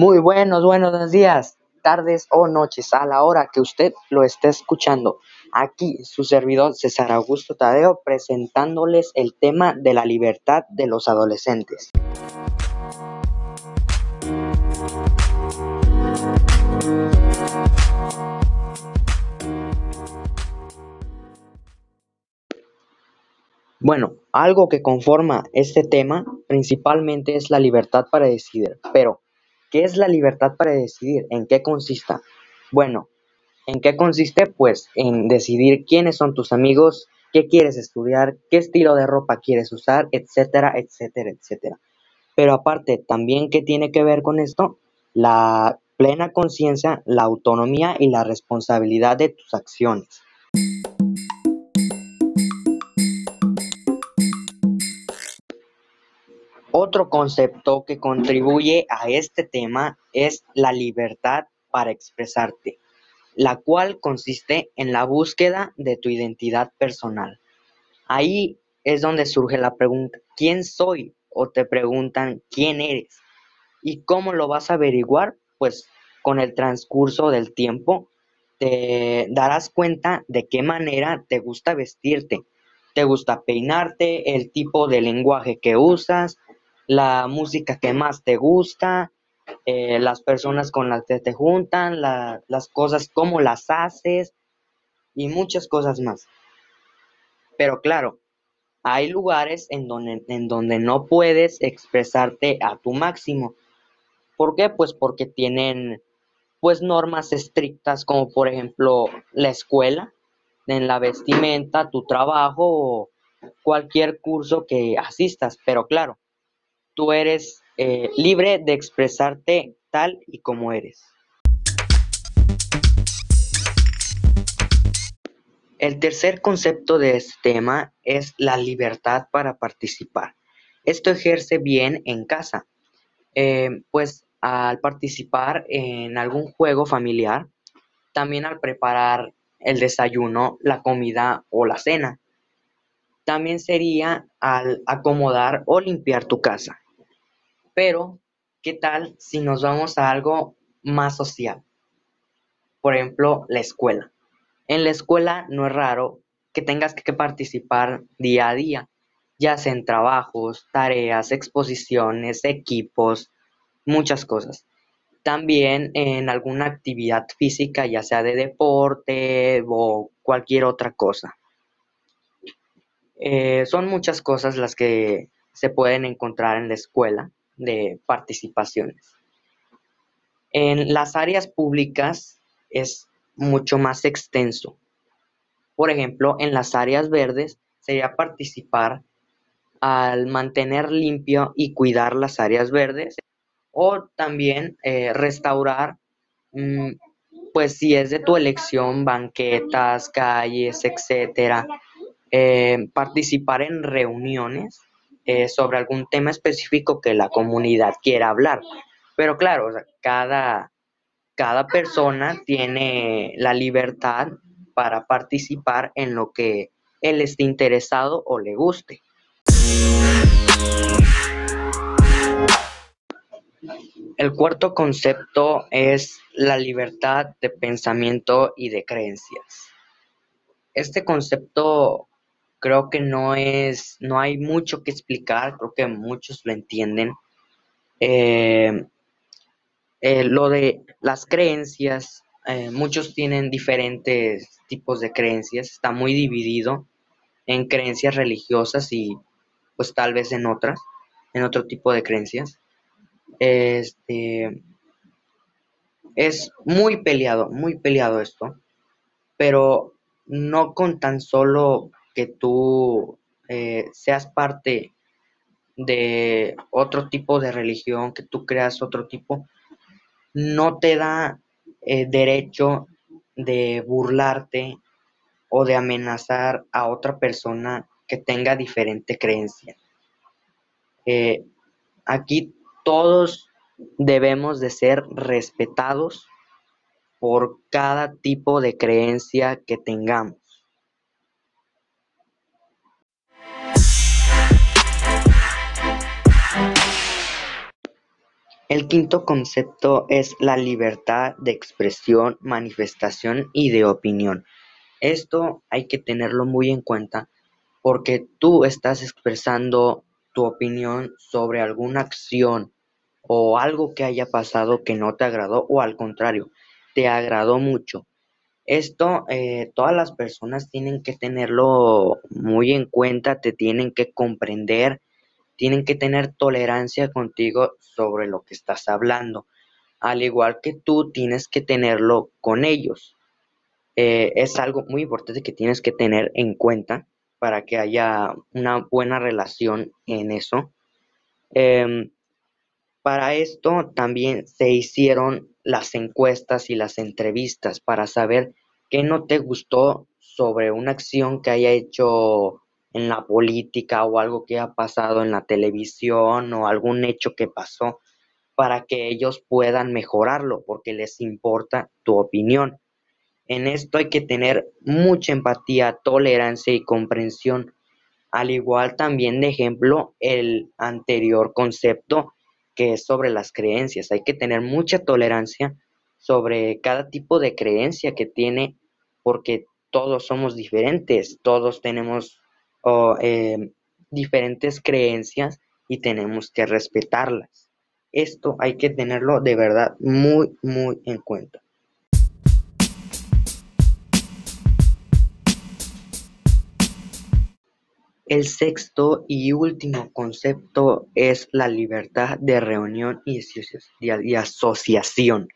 Muy buenos, buenos días, tardes o noches a la hora que usted lo esté escuchando. Aquí su servidor César Augusto Tadeo presentándoles el tema de la libertad de los adolescentes. Bueno, algo que conforma este tema principalmente es la libertad para decidir, pero ¿Qué es la libertad para decidir? ¿En qué consiste? Bueno, ¿en qué consiste? Pues en decidir quiénes son tus amigos, qué quieres estudiar, qué estilo de ropa quieres usar, etcétera, etcétera, etcétera. Pero aparte, también, ¿qué tiene que ver con esto? La plena conciencia, la autonomía y la responsabilidad de tus acciones. Otro concepto que contribuye a este tema es la libertad para expresarte, la cual consiste en la búsqueda de tu identidad personal. Ahí es donde surge la pregunta, ¿quién soy? O te preguntan, ¿quién eres? ¿Y cómo lo vas a averiguar? Pues con el transcurso del tiempo te darás cuenta de qué manera te gusta vestirte, te gusta peinarte, el tipo de lenguaje que usas, la música que más te gusta, eh, las personas con las que te juntan, las cosas, cómo las haces y muchas cosas más. Pero claro, hay lugares en donde, en donde no puedes expresarte a tu máximo. ¿Por qué? Pues porque tienen pues normas estrictas como por ejemplo la escuela, en la vestimenta, tu trabajo o cualquier curso que asistas. Pero claro, tú eres eh, libre de expresarte tal y como eres. El tercer concepto de este tema es la libertad para participar. Esto ejerce bien en casa, eh, pues al participar en algún juego familiar, también al preparar el desayuno, la comida o la cena. También sería al acomodar o limpiar tu casa. Pero, ¿qué tal si nos vamos a algo más social? Por ejemplo, la escuela. En la escuela no es raro que tengas que participar día a día, ya sea en trabajos, tareas, exposiciones, equipos, muchas cosas. También en alguna actividad física, ya sea de deporte o cualquier otra cosa. Eh, son muchas cosas las que se pueden encontrar en la escuela de participaciones. En las áreas públicas es mucho más extenso. Por ejemplo, en las áreas verdes sería participar al mantener limpio y cuidar las áreas verdes o también eh, restaurar, mm, pues si es de tu elección, banquetas, calles, etcétera. Eh, participar en reuniones eh, sobre algún tema específico que la comunidad quiera hablar. Pero claro, cada, cada persona tiene la libertad para participar en lo que él esté interesado o le guste. El cuarto concepto es la libertad de pensamiento y de creencias. Este concepto creo que no es, no hay mucho que explicar, creo que muchos lo entienden. Eh, eh, lo de las creencias, eh, muchos tienen diferentes tipos de creencias, está muy dividido en creencias religiosas y pues tal vez en otras, en otro tipo de creencias. Este, es muy peleado, muy peleado esto, pero no con tan solo que tú eh, seas parte de otro tipo de religión, que tú creas otro tipo, no te da eh, derecho de burlarte o de amenazar a otra persona que tenga diferente creencia. Eh, aquí todos debemos de ser respetados por cada tipo de creencia que tengamos. El quinto concepto es la libertad de expresión, manifestación y de opinión. Esto hay que tenerlo muy en cuenta porque tú estás expresando tu opinión sobre alguna acción o algo que haya pasado que no te agradó o al contrario, te agradó mucho. Esto eh, todas las personas tienen que tenerlo muy en cuenta, te tienen que comprender, tienen que tener tolerancia contigo sobre lo que estás hablando, al igual que tú tienes que tenerlo con ellos. Eh, es algo muy importante que tienes que tener en cuenta para que haya una buena relación en eso. Em, para esto también se hicieron las encuestas y las entrevistas para saber qué no te gustó sobre una acción que haya hecho en la política o algo que ha pasado en la televisión o algún hecho que pasó para que ellos puedan mejorarlo porque les importa tu opinión. En esto hay que tener mucha empatía, tolerancia y comprensión. Al igual también de ejemplo el anterior concepto que es sobre las creencias. Hay que tener mucha tolerancia sobre cada tipo de creencia que tiene, porque todos somos diferentes, todos tenemos eh, diferentes creencias y tenemos que respetarlas. Esto hay que tenerlo de verdad muy, muy en cuenta. El sexto y último concepto es la libertad de reunión y asociación.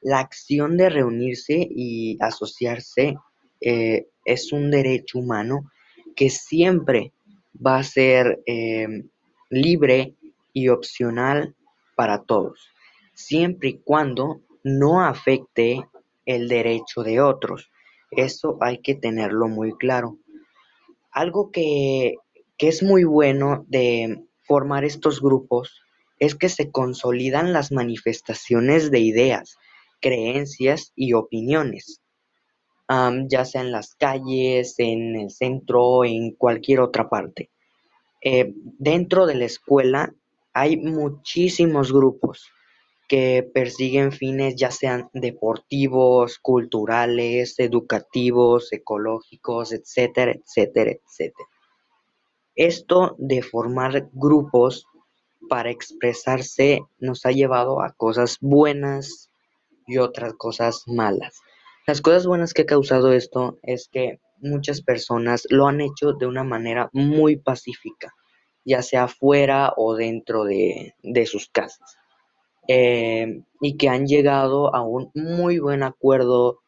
La acción de reunirse y asociarse eh, es un derecho humano que siempre va a ser em, libre y opcional para todos, siempre y cuando no afecte el derecho de otros. Eso hay que tenerlo muy claro. Algo que, es muy bueno de formar estos grupos es que se consolidan las manifestaciones de ideas, creencias y opiniones, ya sea en las calles, en el centro, en cualquier otra parte. Eh, dentro de la escuela hay muchísimos grupos que persiguen fines ya sean deportivos, culturales, educativos, ecológicos, etcétera, etcétera, etcétera. Esto de formar grupos para expresarse nos ha llevado a cosas buenas y otras cosas malas. Las cosas buenas que ha causado esto es que muchas personas lo han hecho de una manera muy pacífica, ya sea fuera o dentro de, de sus casas. Eh, y que han llegado a un muy buen acuerdo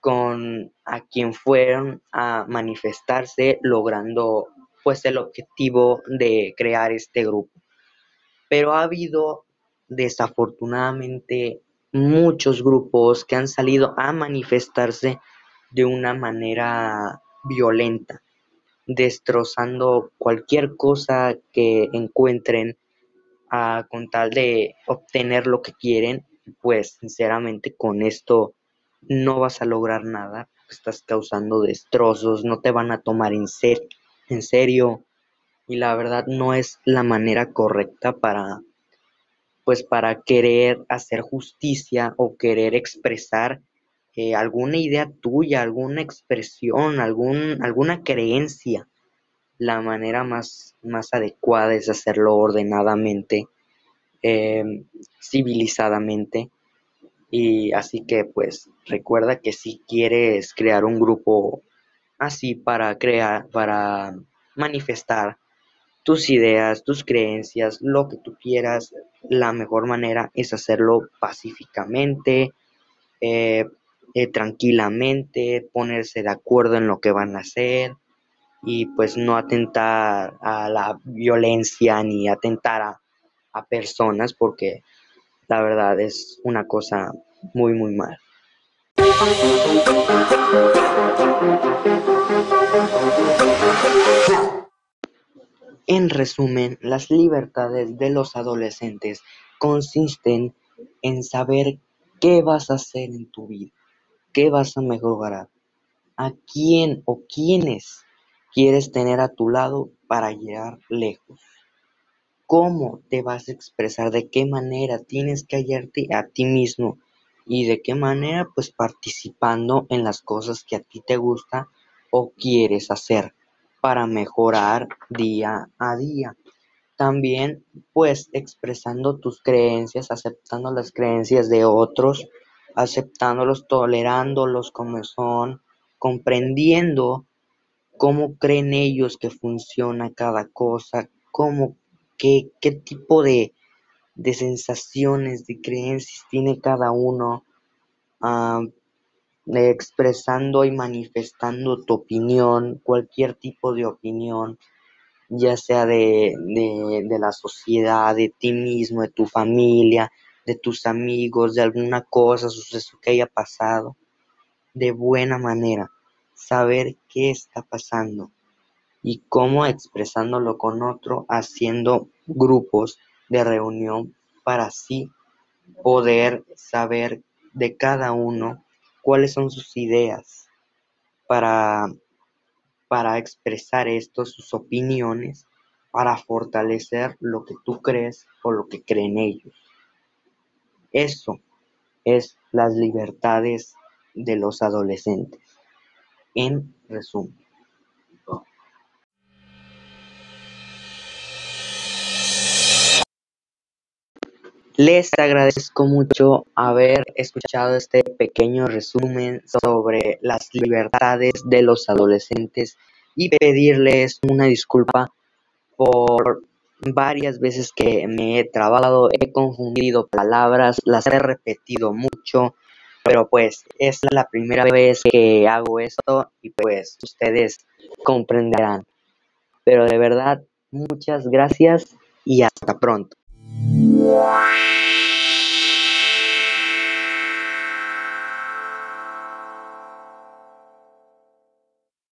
con a quien fueron a manifestarse logrando pues el objetivo de crear este grupo. Pero ha habido desafortunadamente muchos grupos que han salido a manifestarse de una manera violenta, destrozando cualquier cosa que encuentren con tal de obtener lo que quieren, pues sinceramente con esto no vas a lograr nada, estás causando destrozos, no te van a tomar en, en serio. Y la verdad no es la manera correcta para pues para querer hacer justicia o querer expresar eh, alguna idea tuya, alguna expresión, algún, alguna creencia la manera más, más adecuada es hacerlo ordenadamente, em, civilizadamente. Y así que pues recuerda que si quieres crear un grupo así para crear, para manifestar tus ideas, tus creencias, lo que tú quieras, la mejor manera es hacerlo pacíficamente, eh, eh, tranquilamente, ponerse de acuerdo en lo que van a hacer, y pues no atentar a la violencia ni atentar a, personas porque la verdad es una cosa muy muy mal. En resumen, las libertades de los adolescentes consisten en saber qué vas a hacer en tu vida, qué vas a mejorar, a quién o quiénes quieres tener a tu lado para llegar lejos. cómo te vas a expresar, de qué manera tienes que hallarte a ti mismo y de qué manera pues participando en las cosas que a ti te gusta o quieres hacer para mejorar día a día. También pues expresando tus creencias, aceptando las creencias de otros, aceptándolos, tolerándolos como son, comprendiendo cómo creen ellos que funciona cada cosa, cómo, qué, qué tipo de, de sensaciones, de creencias tiene cada uno, ah, expresando y manifestando tu opinión, cualquier tipo de opinión, ya sea de, de, de la sociedad, de ti mismo, de tu familia, de tus amigos, de alguna cosa, suceso que haya pasado, de buena manera, saber qué está pasando y cómo expresándolo con otro, haciendo grupos de reunión para así poder saber de cada uno cuáles son sus ideas para, para expresar esto, sus opiniones, para fortalecer lo que tú crees o lo que creen ellos. Eso es las libertades de los adolescentes. En resumen. Les agradezco mucho haber escuchado este pequeño resumen sobre las libertades de los adolescentes y pedirles una disculpa por varias veces que me he trabado, he confundido palabras, las he repetido mucho, pero pues es la primera vez que hago esto y pues ustedes comprenderán. Pero de verdad, muchas gracias y hasta pronto. Wow.